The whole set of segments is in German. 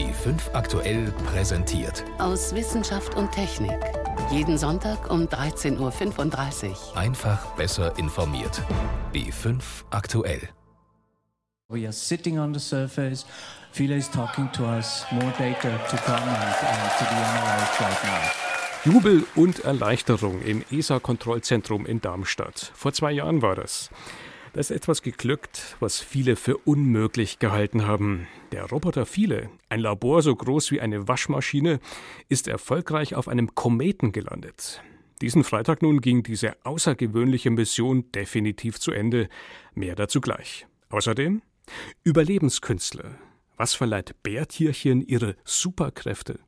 B5 aktuell präsentiert. Aus Wissenschaft und Technik. Jeden Sonntag um 13.35 Uhr. Einfach besser informiert. B5 aktuell. We are sitting on the surface. Philae is talking to us. More data to come and, and to be analyzed right now. Jubel und Erleichterung im ESA-Kontrollzentrum in Darmstadt. Vor zwei Jahren war das. Da ist etwas geglückt, was viele für unmöglich gehalten haben. Der Roboter Viele, ein Labor so groß wie eine Waschmaschine, ist erfolgreich auf einem Kometen gelandet. Diesen Freitag nun ging diese außergewöhnliche Mission definitiv zu Ende. Mehr dazu gleich. Außerdem Überlebenskünstler. Was verleiht Bärtierchen ihre Superkräfte?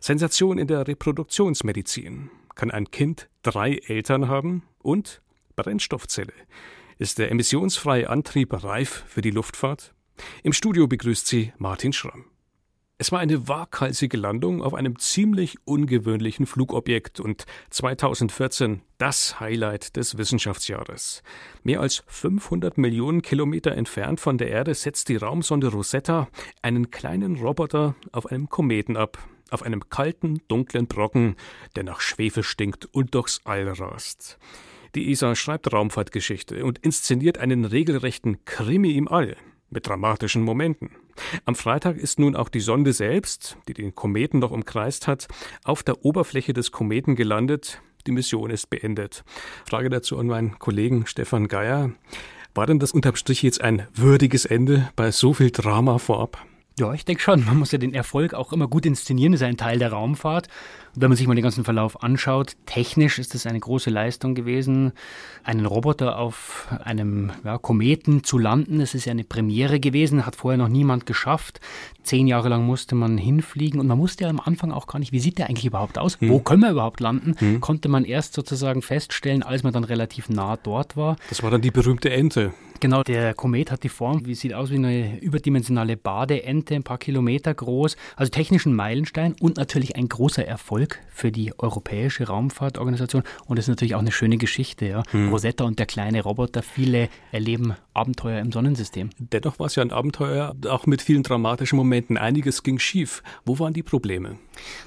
Sensation in der Reproduktionsmedizin. Kann ein Kind drei Eltern haben? Und Brennstoffzelle. Ist der emissionsfreie Antrieb reif für die Luftfahrt? Im Studio begrüßt sie Martin Schramm. Es war eine waghalsige Landung auf einem ziemlich ungewöhnlichen Flugobjekt und 2014 das Highlight des Wissenschaftsjahres. Mehr als 500 Millionen Kilometer entfernt von der Erde setzt die Raumsonde Rosetta einen kleinen Roboter auf einem Kometen ab, auf einem kalten, dunklen Brocken, der nach Schwefel stinkt und durchs All rast. Die ESA schreibt Raumfahrtgeschichte und inszeniert einen regelrechten Krimi im All mit dramatischen Momenten. Am Freitag ist nun auch die Sonde selbst, die den Kometen noch umkreist hat, auf der Oberfläche des Kometen gelandet. Die Mission ist beendet. Frage dazu an meinen Kollegen Stefan Geier. War denn das unterm Strich jetzt ein würdiges Ende bei so viel Drama vorab? Ja, ich denke schon. Man muss ja den Erfolg auch immer gut inszenieren. Das ist ein Teil der Raumfahrt. Und wenn man sich mal den ganzen Verlauf anschaut, technisch ist das eine große Leistung gewesen, einen Roboter auf einem ja, Kometen zu landen. Das ist ja eine Premiere gewesen, hat vorher noch niemand geschafft. Zehn Jahre lang musste man hinfliegen und man wusste ja am Anfang auch gar nicht, wie sieht der eigentlich überhaupt aus? Hm. Wo können wir überhaupt landen? Hm. Konnte man erst sozusagen feststellen, als man dann relativ nah dort war. Das war dann die berühmte Ente. Genau, der Komet hat die Form, wie sieht aus wie eine überdimensionale Badeente, ein paar Kilometer groß. Also technischen Meilenstein und natürlich ein großer Erfolg für die Europäische Raumfahrtorganisation. Und das ist natürlich auch eine schöne Geschichte. Ja. Hm. Rosetta und der kleine Roboter, viele erleben Abenteuer im Sonnensystem. Dennoch war es ja ein Abenteuer, auch mit vielen dramatischen Momenten. Einiges ging schief. Wo waren die Probleme?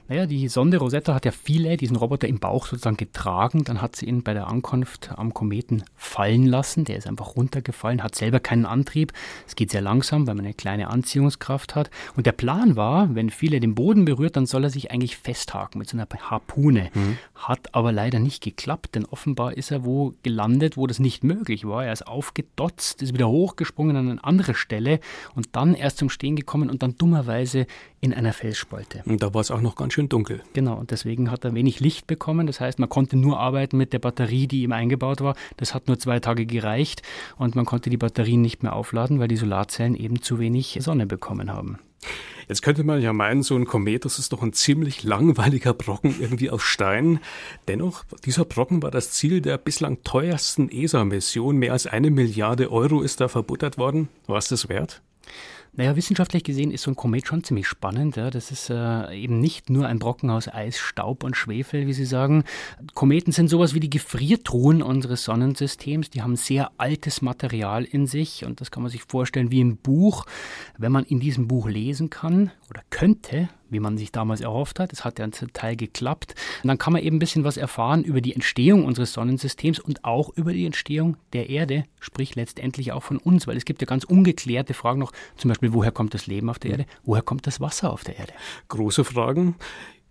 Naja, die Sonde Rosetta hat ja viele diesen Roboter im Bauch sozusagen getragen. Dann hat sie ihn bei der Ankunft am Kometen fallen lassen. Der ist einfach runtergefallen, hat selber keinen Antrieb. Es geht sehr langsam, weil man eine kleine Anziehungskraft hat. Und der Plan war, wenn viele den Boden berührt, dann soll er sich eigentlich festhaken mit so einer Harpune. Mhm. Hat aber leider nicht geklappt, denn offenbar ist er wo gelandet, wo das nicht möglich war. Er ist aufgedotzt, ist wieder hochgesprungen an eine andere Stelle und dann erst zum Stehen gekommen und dann dummerweise in einer Felsspalte. Und da war es auch noch ganz schön dunkel. Genau, und deswegen hat er wenig Licht bekommen. Das heißt, man konnte nur arbeiten mit der Batterie, die ihm eingebaut war. Das hat nur zwei Tage gereicht und man konnte die Batterien nicht mehr aufladen, weil die Solarzellen eben zu wenig Sonne bekommen haben. Jetzt könnte man ja meinen, so ein Komet, das ist doch ein ziemlich langweiliger Brocken irgendwie aus Stein. Dennoch, dieser Brocken war das Ziel der bislang teuersten ESA-Mission. Mehr als eine Milliarde Euro ist da verbuttert worden. War es das wert? Naja, wissenschaftlich gesehen ist so ein Komet schon ziemlich spannend. Ja. Das ist äh, eben nicht nur ein Brocken aus Eis, Staub und Schwefel, wie Sie sagen. Kometen sind sowas wie die Gefriertruhen unseres Sonnensystems. Die haben sehr altes Material in sich und das kann man sich vorstellen wie ein Buch. Wenn man in diesem Buch lesen kann oder könnte, wie man sich damals erhofft hat. Es hat ja zum Teil geklappt. Und dann kann man eben ein bisschen was erfahren über die Entstehung unseres Sonnensystems und auch über die Entstehung der Erde, sprich letztendlich auch von uns, weil es gibt ja ganz ungeklärte Fragen noch, zum Beispiel, woher kommt das Leben auf der Erde? Woher kommt das Wasser auf der Erde? Große Fragen.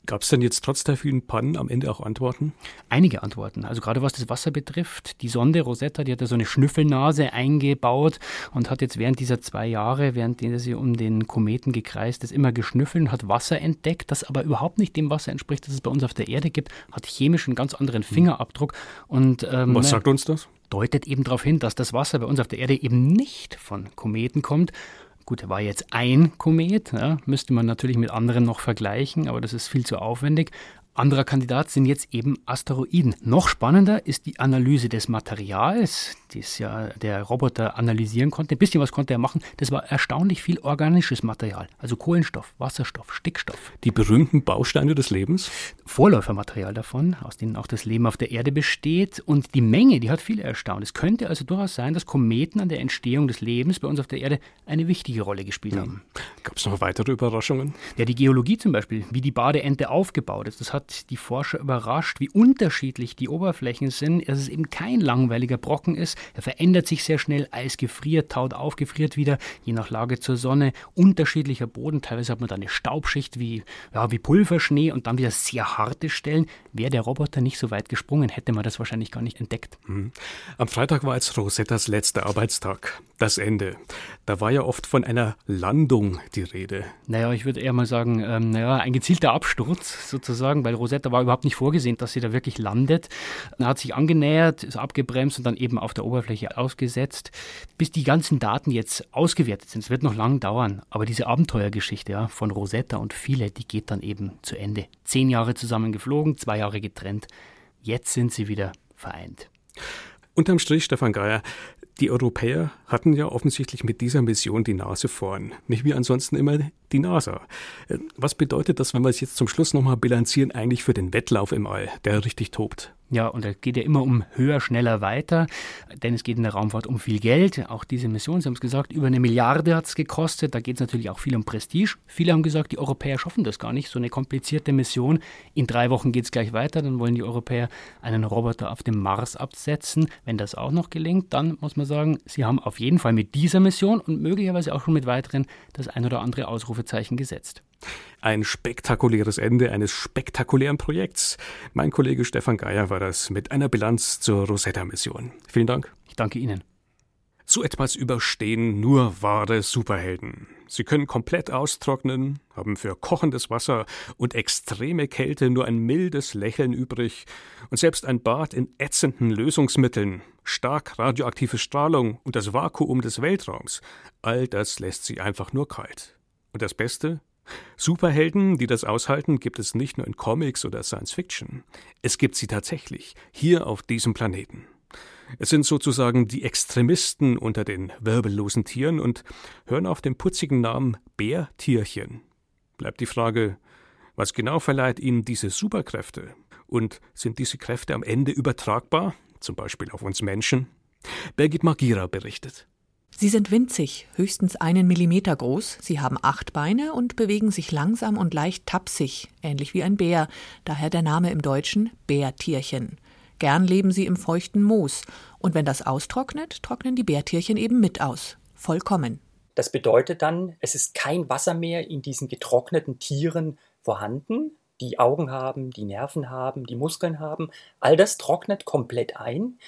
Gab es denn jetzt trotz der vielen Pannen am Ende auch Antworten? Einige Antworten. Also gerade was das Wasser betrifft. Die Sonde Rosetta, die hat da so eine Schnüffelnase eingebaut und hat jetzt während dieser zwei Jahre, während sie um den Kometen gekreist ist, immer geschnüffelt und hat Wasser entdeckt, das aber überhaupt nicht dem Wasser entspricht, das es bei uns auf der Erde gibt, hat chemisch einen ganz anderen hm. Fingerabdruck. Und, ähm, was sagt uns das? Deutet eben darauf hin, dass das Wasser bei uns auf der Erde eben nicht von Kometen kommt, Gut, war jetzt ein Komet, ja, müsste man natürlich mit anderen noch vergleichen, aber das ist viel zu aufwendig. Anderer Kandidat sind jetzt eben Asteroiden. Noch spannender ist die Analyse des Materials, das ja der Roboter analysieren konnte. Ein bisschen was konnte er machen. Das war erstaunlich viel organisches Material, also Kohlenstoff, Wasserstoff, Stickstoff. Die berühmten Bausteine des Lebens? Vorläufermaterial davon, aus denen auch das Leben auf der Erde besteht. Und die Menge, die hat viele erstaunt. Es könnte also durchaus sein, dass Kometen an der Entstehung des Lebens bei uns auf der Erde eine wichtige Rolle gespielt haben. Gab es noch weitere Überraschungen? Ja, die Geologie zum Beispiel, wie die Badeente aufgebaut ist, das hat die Forscher überrascht, wie unterschiedlich die Oberflächen sind, dass es eben kein langweiliger Brocken ist. Er verändert sich sehr schnell, Eis gefriert, taut auf, gefriert wieder, je nach Lage zur Sonne. Unterschiedlicher Boden, teilweise hat man da eine Staubschicht wie, ja, wie Pulverschnee und dann wieder sehr harte Stellen. Wäre der Roboter nicht so weit gesprungen, hätte man das wahrscheinlich gar nicht entdeckt. Mhm. Am Freitag war jetzt Rosettas letzter Arbeitstag, das Ende. Da war ja oft von einer Landung die Rede. Naja, ich würde eher mal sagen, ähm, naja, ein gezielter Absturz sozusagen, weil Rosetta war überhaupt nicht vorgesehen, dass sie da wirklich landet. Er hat sich angenähert, ist abgebremst und dann eben auf der Oberfläche ausgesetzt. Bis die ganzen Daten jetzt ausgewertet sind, es wird noch lang dauern, aber diese Abenteuergeschichte ja, von Rosetta und viele, die geht dann eben zu Ende. Zehn Jahre zusammen geflogen, zwei Jahre getrennt. Jetzt sind sie wieder vereint. Unterm Strich, Stefan Geier, die Europäer hatten ja offensichtlich mit dieser Mission die Nase vorn. Nicht wie ansonsten immer die NASA. Äh, was bedeutet das, wenn wir es jetzt zum Schluss nochmal bilanzieren, eigentlich für den Wettlauf im All, der richtig tobt? Ja, und es geht ja immer um höher, schneller, weiter, denn es geht in der Raumfahrt um viel Geld. Auch diese Mission, Sie haben es gesagt, über eine Milliarde hat es gekostet. Da geht es natürlich auch viel um Prestige. Viele haben gesagt, die Europäer schaffen das gar nicht, so eine komplizierte Mission. In drei Wochen geht es gleich weiter, dann wollen die Europäer einen Roboter auf dem Mars absetzen. Wenn das auch noch gelingt, dann muss man sagen, sie haben auf jeden Fall mit dieser Mission und möglicherweise auch schon mit weiteren das ein oder andere Ausrufezeichen gesetzt. Ein spektakuläres Ende eines spektakulären Projekts. Mein Kollege Stefan Geier war das mit einer Bilanz zur Rosetta-Mission. Vielen Dank. Ich danke Ihnen. So etwas überstehen nur wahre Superhelden. Sie können komplett austrocknen, haben für kochendes Wasser und extreme Kälte nur ein mildes Lächeln übrig und selbst ein Bad in ätzenden Lösungsmitteln, stark radioaktive Strahlung und das Vakuum des Weltraums, all das lässt sie einfach nur kalt. Und das Beste? Superhelden, die das aushalten, gibt es nicht nur in Comics oder Science Fiction. Es gibt sie tatsächlich, hier auf diesem Planeten. Es sind sozusagen die Extremisten unter den wirbellosen Tieren und hören auf den putzigen Namen Bärtierchen. Bleibt die Frage, was genau verleiht ihnen diese Superkräfte? Und sind diese Kräfte am Ende übertragbar, zum Beispiel auf uns Menschen? Birgit Magira berichtet. Sie sind winzig, höchstens einen Millimeter groß, sie haben acht Beine und bewegen sich langsam und leicht tapsig, ähnlich wie ein Bär, daher der Name im Deutschen Bärtierchen. Gern leben sie im feuchten Moos, und wenn das austrocknet, trocknen die Bärtierchen eben mit aus. Vollkommen. Das bedeutet dann, es ist kein Wasser mehr in diesen getrockneten Tieren vorhanden, die Augen haben, die Nerven haben, die Muskeln haben. All das trocknet komplett ein.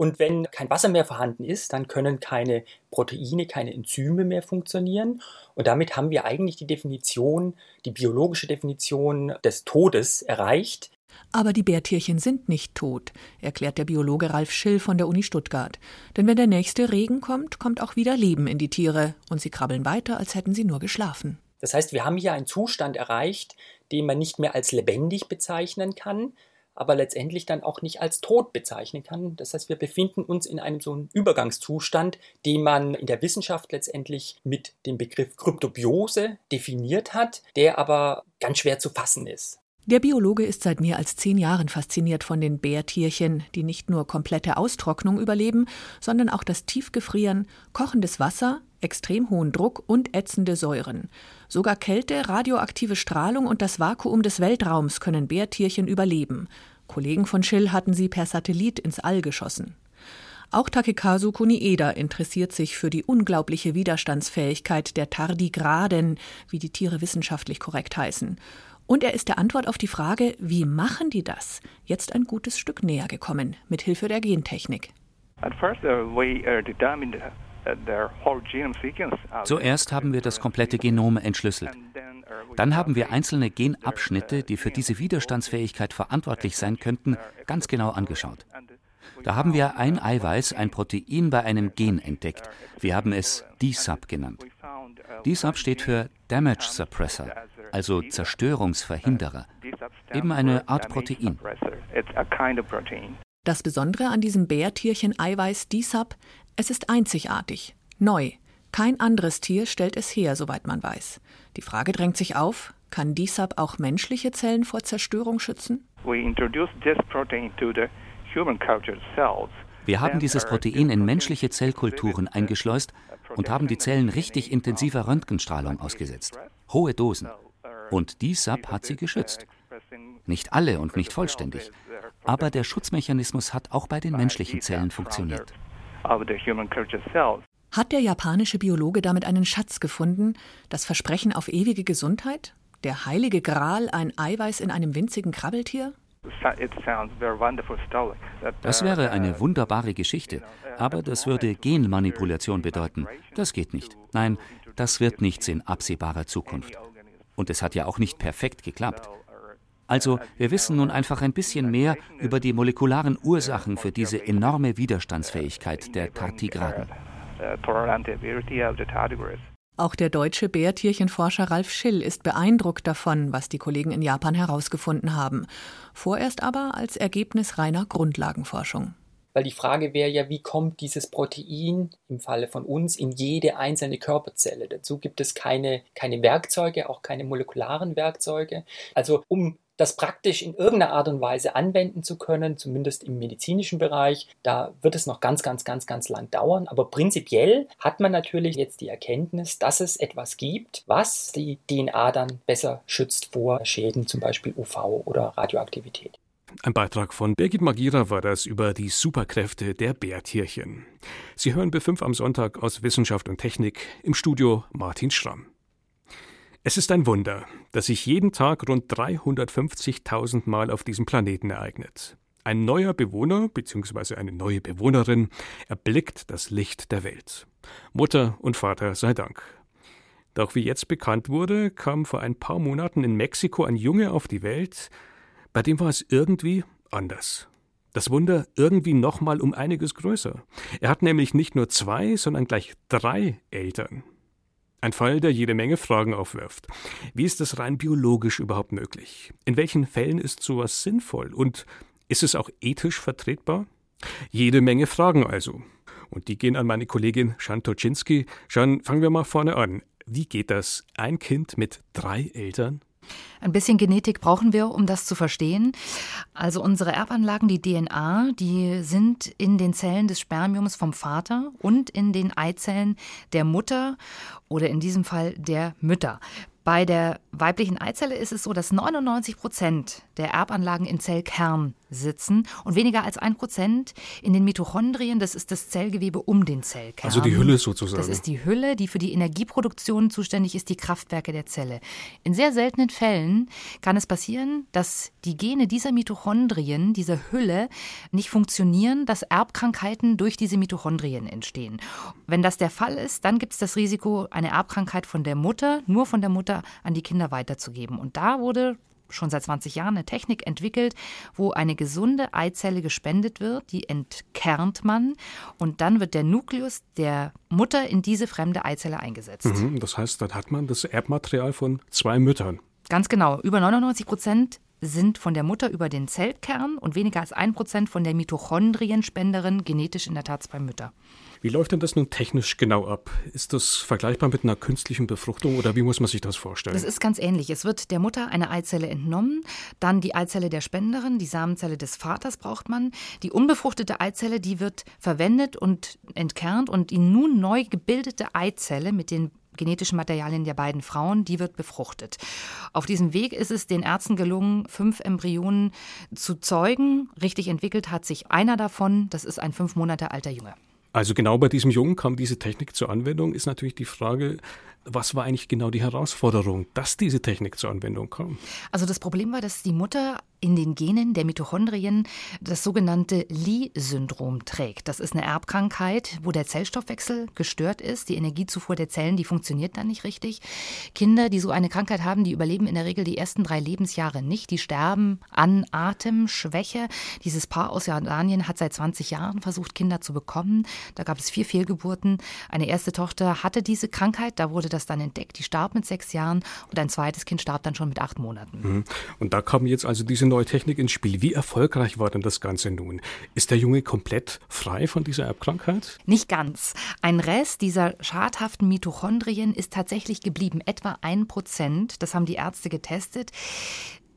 Und wenn kein Wasser mehr vorhanden ist, dann können keine Proteine, keine Enzyme mehr funktionieren. Und damit haben wir eigentlich die Definition, die biologische Definition des Todes erreicht. Aber die Bärtierchen sind nicht tot, erklärt der Biologe Ralf Schill von der Uni Stuttgart. Denn wenn der nächste Regen kommt, kommt auch wieder Leben in die Tiere und sie krabbeln weiter, als hätten sie nur geschlafen. Das heißt, wir haben hier einen Zustand erreicht, den man nicht mehr als lebendig bezeichnen kann, aber letztendlich dann auch nicht als tot bezeichnen kann. Das heißt, wir befinden uns in einem so einem Übergangszustand, den man in der Wissenschaft letztendlich mit dem Begriff Kryptobiose definiert hat, der aber ganz schwer zu fassen ist. Der Biologe ist seit mehr als zehn Jahren fasziniert von den Bärtierchen, die nicht nur komplette Austrocknung überleben, sondern auch das Tiefgefrieren, kochendes Wasser, extrem hohen Druck und ätzende Säuren. Sogar Kälte, radioaktive Strahlung und das Vakuum des Weltraums können Bärtierchen überleben. Kollegen von Schill hatten sie per Satellit ins All geschossen. Auch Takekazu Kunieda interessiert sich für die unglaubliche Widerstandsfähigkeit der Tardigraden, wie die Tiere wissenschaftlich korrekt heißen. Und er ist der Antwort auf die Frage, wie machen die das, jetzt ein gutes Stück näher gekommen, mit Hilfe der Gentechnik. At first, uh, we uh, Zuerst haben wir das komplette Genom entschlüsselt. Dann haben wir einzelne Genabschnitte, die für diese Widerstandsfähigkeit verantwortlich sein könnten, ganz genau angeschaut. Da haben wir ein Eiweiß, ein Protein bei einem Gen entdeckt. Wir haben es DSUB genannt. DSUB steht für Damage Suppressor, also Zerstörungsverhinderer. Eben eine Art Protein. Das Besondere an diesem Bärtierchen-Eiweiß DSUB, es ist einzigartig, neu. Kein anderes Tier stellt es her, soweit man weiß. Die Frage drängt sich auf, kann DSUB auch menschliche Zellen vor Zerstörung schützen? Wir haben dieses Protein in menschliche Zellkulturen eingeschleust und haben die Zellen richtig intensiver Röntgenstrahlung ausgesetzt. Hohe Dosen. Und die SAP hat sie geschützt. Nicht alle und nicht vollständig. Aber der Schutzmechanismus hat auch bei den menschlichen Zellen funktioniert. Hat der japanische Biologe damit einen Schatz gefunden, das Versprechen auf ewige Gesundheit? Der heilige Gral, ein Eiweiß in einem winzigen Krabbeltier? Das wäre eine wunderbare Geschichte, aber das würde Genmanipulation bedeuten. Das geht nicht. Nein, das wird nichts in absehbarer Zukunft. Und es hat ja auch nicht perfekt geklappt. Also, wir wissen nun einfach ein bisschen mehr über die molekularen Ursachen für diese enorme Widerstandsfähigkeit der Tardigraden. Auch der deutsche Bärtierchenforscher Ralf Schill ist beeindruckt davon, was die Kollegen in Japan herausgefunden haben. Vorerst aber als Ergebnis reiner Grundlagenforschung. Weil die Frage wäre ja, wie kommt dieses Protein im Falle von uns in jede einzelne Körperzelle? Dazu gibt es keine, keine Werkzeuge, auch keine molekularen Werkzeuge. Also um das praktisch in irgendeiner Art und Weise anwenden zu können, zumindest im medizinischen Bereich. Da wird es noch ganz, ganz, ganz, ganz lang dauern. Aber prinzipiell hat man natürlich jetzt die Erkenntnis, dass es etwas gibt, was die DNA dann besser schützt vor Schäden, zum Beispiel UV oder Radioaktivität. Ein Beitrag von Birgit Magira war das über die Superkräfte der Bärtierchen. Sie hören B5 am Sonntag aus Wissenschaft und Technik im Studio Martin Schramm. Es ist ein Wunder, dass sich jeden Tag rund 350.000 Mal auf diesem Planeten ereignet. Ein neuer Bewohner bzw. eine neue Bewohnerin erblickt das Licht der Welt. Mutter und Vater sei Dank. Doch wie jetzt bekannt wurde, kam vor ein paar Monaten in Mexiko ein Junge auf die Welt, bei dem war es irgendwie anders. Das Wunder irgendwie nochmal um einiges größer. Er hat nämlich nicht nur zwei, sondern gleich drei Eltern. Ein Fall, der jede Menge Fragen aufwirft. Wie ist das rein biologisch überhaupt möglich? In welchen Fällen ist sowas sinnvoll? Und ist es auch ethisch vertretbar? Jede Menge Fragen also. Und die gehen an meine Kollegin Shan Toczynski. Shan, fangen wir mal vorne an. Wie geht das? Ein Kind mit drei Eltern? Ein bisschen Genetik brauchen wir, um das zu verstehen. Also unsere Erbanlagen, die DNA, die sind in den Zellen des Spermiums vom Vater und in den Eizellen der Mutter oder in diesem Fall der Mütter. Bei der weiblichen Eizelle ist es so, dass 99 Prozent der Erbanlagen im Zellkern sitzen und weniger als ein Prozent in den Mitochondrien. Das ist das Zellgewebe um den Zellkern. Also die Hülle sozusagen. Das ist die Hülle, die für die Energieproduktion zuständig ist, die Kraftwerke der Zelle. In sehr seltenen Fällen kann es passieren, dass die Gene dieser Mitochondrien, dieser Hülle, nicht funktionieren, dass Erbkrankheiten durch diese Mitochondrien entstehen. Wenn das der Fall ist, dann gibt es das Risiko, eine Erbkrankheit von der Mutter, nur von der Mutter an die Kinder weiterzugeben. Und da wurde schon seit 20 Jahren eine Technik entwickelt, wo eine gesunde Eizelle gespendet wird, die entkernt man und dann wird der Nukleus der Mutter in diese fremde Eizelle eingesetzt. Mhm, das heißt, dann hat man das Erbmaterial von zwei Müttern. Ganz genau. Über 99 Prozent sind von der Mutter über den Zellkern und weniger als ein Prozent von der Mitochondrienspenderin genetisch in der Tat zwei Mütter. Wie läuft denn das nun technisch genau ab? Ist das vergleichbar mit einer künstlichen Befruchtung oder wie muss man sich das vorstellen? Das ist ganz ähnlich. Es wird der Mutter eine Eizelle entnommen, dann die Eizelle der Spenderin, die Samenzelle des Vaters braucht man. Die unbefruchtete Eizelle, die wird verwendet und entkernt und die nun neu gebildete Eizelle mit den genetischen Materialien der beiden Frauen, die wird befruchtet. Auf diesem Weg ist es den Ärzten gelungen, fünf Embryonen zu zeugen. Richtig entwickelt hat sich einer davon, das ist ein fünf Monate alter Junge. Also genau bei diesem Jungen kam diese Technik zur Anwendung, ist natürlich die Frage, was war eigentlich genau die Herausforderung, dass diese Technik zur Anwendung kam? Also das Problem war, dass die Mutter in den Genen der Mitochondrien das sogenannte Lee-Syndrom trägt. Das ist eine Erbkrankheit, wo der Zellstoffwechsel gestört ist. Die Energiezufuhr der Zellen, die funktioniert dann nicht richtig. Kinder, die so eine Krankheit haben, die überleben in der Regel die ersten drei Lebensjahre nicht. Die sterben an Atemschwäche. Dieses Paar aus Jordanien hat seit 20 Jahren versucht, Kinder zu bekommen. Da gab es vier Fehlgeburten. Eine erste Tochter hatte diese Krankheit, da wurde das dann entdeckt. Die starb mit sechs Jahren und ein zweites Kind starb dann schon mit acht Monaten. Mhm. Und da kam jetzt also diese neue Technik ins Spiel. Wie erfolgreich war denn das Ganze nun? Ist der Junge komplett frei von dieser Erbkrankheit? Nicht ganz. Ein Rest dieser schadhaften Mitochondrien ist tatsächlich geblieben, etwa ein Prozent. Das haben die Ärzte getestet.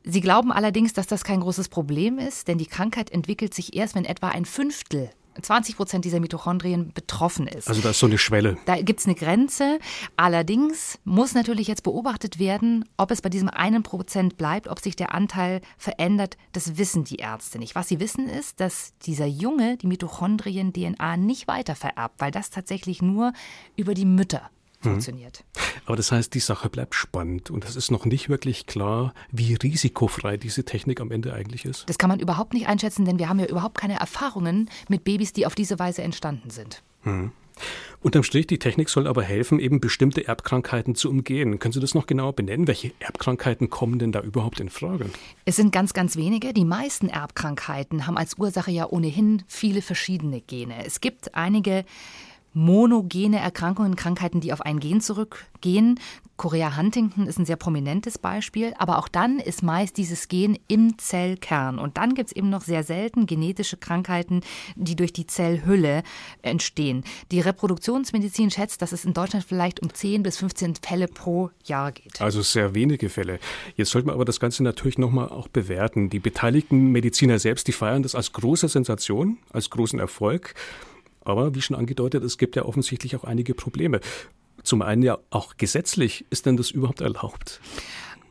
Sie glauben allerdings, dass das kein großes Problem ist, denn die Krankheit entwickelt sich erst, wenn etwa ein Fünftel 20 Prozent dieser Mitochondrien betroffen ist. Also da ist so eine Schwelle. Da gibt es eine Grenze. Allerdings muss natürlich jetzt beobachtet werden, ob es bei diesem einen Prozent bleibt, ob sich der Anteil verändert. Das wissen die Ärzte nicht. Was sie wissen ist, dass dieser Junge die Mitochondrien-DNA nicht weiter vererbt, weil das tatsächlich nur über die Mütter. Funktioniert. Aber das heißt, die Sache bleibt spannend und es ist noch nicht wirklich klar, wie risikofrei diese Technik am Ende eigentlich ist. Das kann man überhaupt nicht einschätzen, denn wir haben ja überhaupt keine Erfahrungen mit Babys, die auf diese Weise entstanden sind. Mhm. Unterm Strich, die Technik soll aber helfen, eben bestimmte Erbkrankheiten zu umgehen. Können Sie das noch genauer benennen? Welche Erbkrankheiten kommen denn da überhaupt in Frage? Es sind ganz, ganz wenige. Die meisten Erbkrankheiten haben als Ursache ja ohnehin viele verschiedene Gene. Es gibt einige monogene Erkrankungen, Krankheiten, die auf ein Gen zurückgehen. Korea Huntington ist ein sehr prominentes Beispiel, aber auch dann ist meist dieses Gen im Zellkern. Und dann gibt es eben noch sehr selten genetische Krankheiten, die durch die Zellhülle entstehen. Die Reproduktionsmedizin schätzt, dass es in Deutschland vielleicht um 10 bis 15 Fälle pro Jahr geht. Also sehr wenige Fälle. Jetzt sollte man aber das Ganze natürlich nochmal auch bewerten. Die beteiligten Mediziner selbst, die feiern das als große Sensation, als großen Erfolg. Aber wie schon angedeutet, es gibt ja offensichtlich auch einige Probleme. Zum einen ja auch gesetzlich, ist denn das überhaupt erlaubt?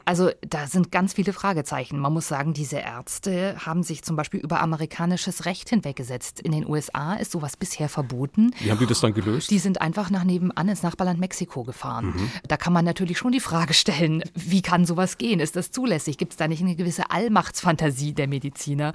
Also da sind ganz viele Fragezeichen. Man muss sagen, diese Ärzte haben sich zum Beispiel über amerikanisches Recht hinweggesetzt. In den USA ist sowas bisher verboten. Wie haben die das dann gelöst? Die sind einfach nach nebenan ins Nachbarland Mexiko gefahren. Mhm. Da kann man natürlich schon die Frage stellen, wie kann sowas gehen? Ist das zulässig? Gibt es da nicht eine gewisse Allmachtsfantasie der Mediziner?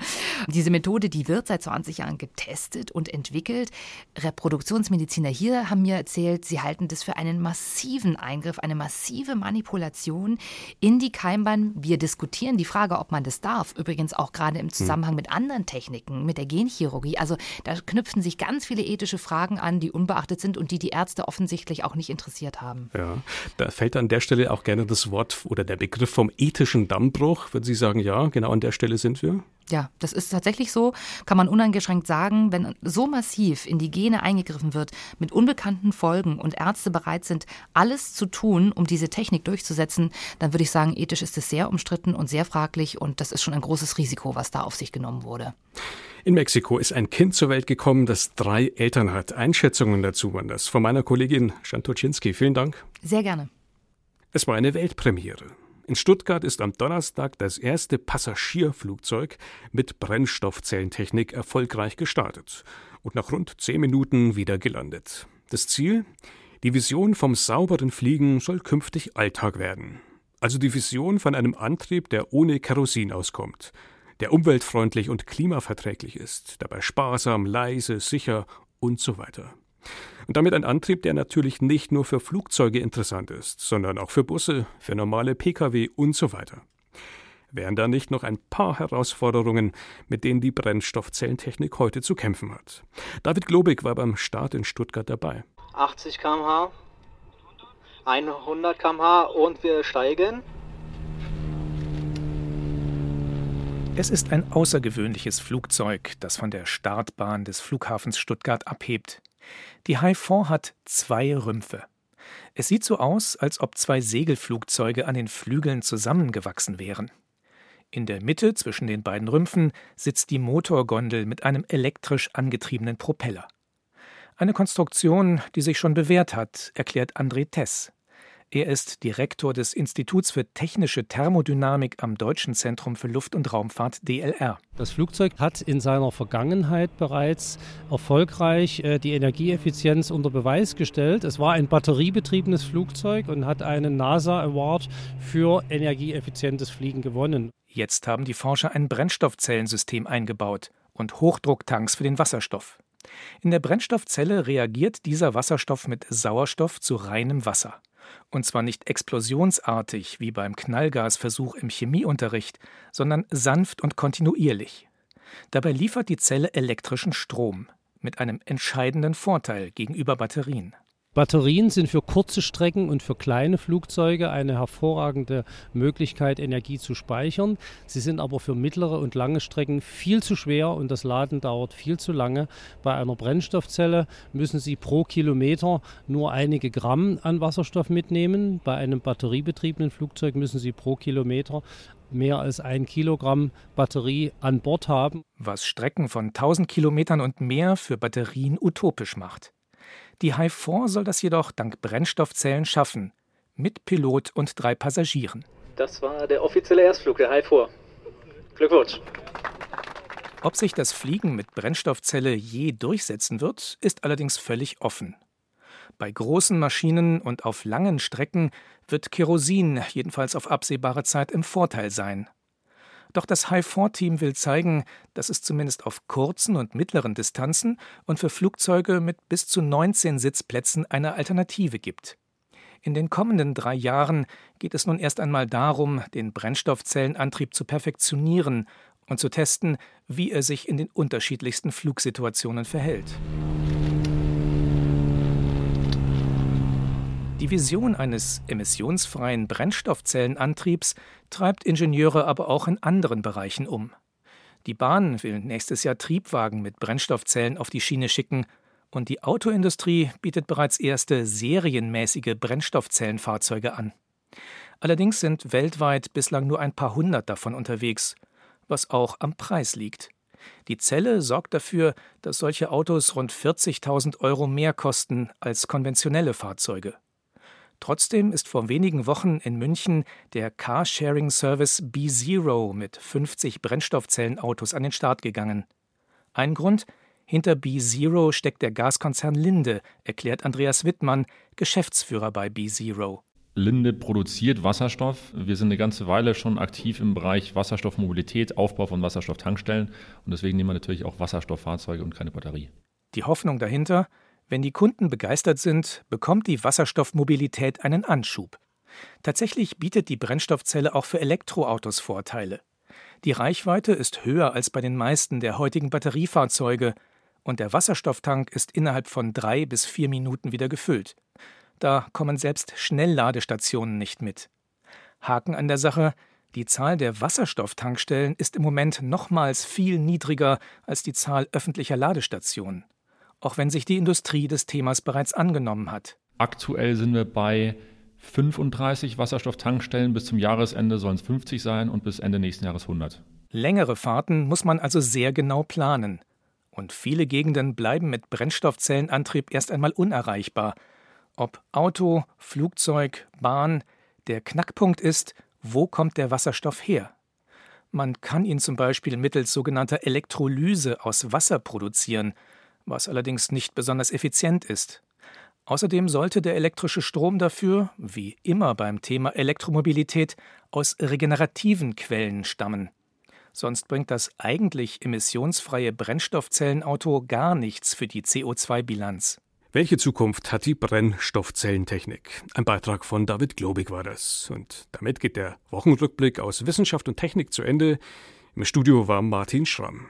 Diese Methode, die wird seit 20 Jahren getestet und entwickelt. Reproduktionsmediziner hier haben mir erzählt, sie halten das für einen massiven Eingriff, eine massive Manipulation in die Keimbahn. Wir diskutieren die Frage, ob man das darf. Übrigens auch gerade im Zusammenhang mit anderen Techniken, mit der Genchirurgie. Also da knüpfen sich ganz viele ethische Fragen an, die unbeachtet sind und die die Ärzte offensichtlich auch nicht interessiert haben. Ja, da fällt an der Stelle auch gerne das Wort oder der Begriff vom ethischen Dammbruch. Würden Sie sagen, ja, genau an der Stelle sind wir? Ja, das ist tatsächlich so, kann man uneingeschränkt sagen, wenn so massiv in die Gene eingegriffen wird, mit unbekannten Folgen und Ärzte bereit sind, alles zu tun, um diese Technik durchzusetzen, dann würde ich sagen, ethisch ist es sehr umstritten und sehr fraglich und das ist schon ein großes Risiko, was da auf sich genommen wurde. In Mexiko ist ein Kind zur Welt gekommen, das drei Eltern hat. Einschätzungen dazu waren das von meiner Kollegin Shantoczynski. Vielen Dank. Sehr gerne. Es war eine Weltpremiere. In Stuttgart ist am Donnerstag das erste Passagierflugzeug mit Brennstoffzellentechnik erfolgreich gestartet und nach rund zehn Minuten wieder gelandet. Das Ziel? Die Vision vom sauberen Fliegen soll künftig Alltag werden. Also die Vision von einem Antrieb, der ohne Kerosin auskommt, der umweltfreundlich und klimaverträglich ist, dabei sparsam, leise, sicher und so weiter. Und damit ein Antrieb, der natürlich nicht nur für Flugzeuge interessant ist, sondern auch für Busse, für normale Pkw und so weiter. Wären da nicht noch ein paar Herausforderungen, mit denen die Brennstoffzellentechnik heute zu kämpfen hat? David Globig war beim Start in Stuttgart dabei. 80 km/h, 100 km/h und wir steigen. Es ist ein außergewöhnliches Flugzeug, das von der Startbahn des Flughafens Stuttgart abhebt. Die Hai-4 hat zwei Rümpfe. Es sieht so aus, als ob zwei Segelflugzeuge an den Flügeln zusammengewachsen wären. In der Mitte zwischen den beiden Rümpfen sitzt die Motorgondel mit einem elektrisch angetriebenen Propeller. Eine Konstruktion, die sich schon bewährt hat, erklärt André Tess. Er ist Direktor des Instituts für technische Thermodynamik am Deutschen Zentrum für Luft- und Raumfahrt DLR. Das Flugzeug hat in seiner Vergangenheit bereits erfolgreich äh, die Energieeffizienz unter Beweis gestellt. Es war ein batteriebetriebenes Flugzeug und hat einen NASA Award für energieeffizientes Fliegen gewonnen. Jetzt haben die Forscher ein Brennstoffzellensystem eingebaut und Hochdrucktanks für den Wasserstoff. In der Brennstoffzelle reagiert dieser Wasserstoff mit Sauerstoff zu reinem Wasser. Und zwar nicht explosionsartig wie beim Knallgasversuch im Chemieunterricht, sondern sanft und kontinuierlich. Dabei liefert die Zelle elektrischen Strom mit einem entscheidenden Vorteil gegenüber Batterien. Batterien sind für kurze Strecken und für kleine Flugzeuge eine hervorragende Möglichkeit, Energie zu speichern. Sie sind aber für mittlere und lange Strecken viel zu schwer und das Laden dauert viel zu lange. Bei einer Brennstoffzelle müssen Sie pro Kilometer nur einige Gramm an Wasserstoff mitnehmen. Bei einem batteriebetriebenen Flugzeug müssen Sie pro Kilometer mehr als ein Kilogramm Batterie an Bord haben. Was Strecken von 1000 Kilometern und mehr für Batterien utopisch macht. Die Hive 4 soll das jedoch dank Brennstoffzellen schaffen, mit Pilot und drei Passagieren. Das war der offizielle Erstflug der Hive 4. Glückwunsch. Ob sich das Fliegen mit Brennstoffzelle je durchsetzen wird, ist allerdings völlig offen. Bei großen Maschinen und auf langen Strecken wird Kerosin jedenfalls auf absehbare Zeit im Vorteil sein. Doch das High-4-Team will zeigen, dass es zumindest auf kurzen und mittleren Distanzen und für Flugzeuge mit bis zu 19 Sitzplätzen eine Alternative gibt. In den kommenden drei Jahren geht es nun erst einmal darum, den Brennstoffzellenantrieb zu perfektionieren und zu testen, wie er sich in den unterschiedlichsten Flugsituationen verhält. Die Vision eines emissionsfreien Brennstoffzellenantriebs treibt Ingenieure aber auch in anderen Bereichen um. Die Bahn will nächstes Jahr Triebwagen mit Brennstoffzellen auf die Schiene schicken und die Autoindustrie bietet bereits erste serienmäßige Brennstoffzellenfahrzeuge an. Allerdings sind weltweit bislang nur ein paar hundert davon unterwegs, was auch am Preis liegt. Die Zelle sorgt dafür, dass solche Autos rund 40.000 Euro mehr kosten als konventionelle Fahrzeuge. Trotzdem ist vor wenigen Wochen in München der Carsharing-Service B-Zero mit 50 Brennstoffzellenautos an den Start gegangen. Ein Grund? Hinter B-Zero steckt der Gaskonzern Linde, erklärt Andreas Wittmann, Geschäftsführer bei B-Zero. Linde produziert Wasserstoff. Wir sind eine ganze Weile schon aktiv im Bereich Wasserstoffmobilität, Aufbau von Wasserstofftankstellen und deswegen nehmen wir natürlich auch Wasserstofffahrzeuge und keine Batterie. Die Hoffnung dahinter, wenn die Kunden begeistert sind, bekommt die Wasserstoffmobilität einen Anschub. Tatsächlich bietet die Brennstoffzelle auch für Elektroautos Vorteile. Die Reichweite ist höher als bei den meisten der heutigen Batteriefahrzeuge und der Wasserstofftank ist innerhalb von drei bis vier Minuten wieder gefüllt. Da kommen selbst Schnellladestationen nicht mit. Haken an der Sache, die Zahl der Wasserstofftankstellen ist im Moment nochmals viel niedriger als die Zahl öffentlicher Ladestationen auch wenn sich die Industrie des Themas bereits angenommen hat. Aktuell sind wir bei 35 Wasserstofftankstellen. Bis zum Jahresende sollen es 50 sein und bis Ende nächsten Jahres 100. Längere Fahrten muss man also sehr genau planen. Und viele Gegenden bleiben mit Brennstoffzellenantrieb erst einmal unerreichbar. Ob Auto, Flugzeug, Bahn, der Knackpunkt ist, wo kommt der Wasserstoff her? Man kann ihn zum Beispiel mittels sogenannter Elektrolyse aus Wasser produzieren – was allerdings nicht besonders effizient ist. Außerdem sollte der elektrische Strom dafür, wie immer beim Thema Elektromobilität, aus regenerativen Quellen stammen. Sonst bringt das eigentlich emissionsfreie Brennstoffzellenauto gar nichts für die CO2-Bilanz. Welche Zukunft hat die Brennstoffzellentechnik? Ein Beitrag von David Globig war das. Und damit geht der Wochenrückblick aus Wissenschaft und Technik zu Ende. Im Studio war Martin Schramm.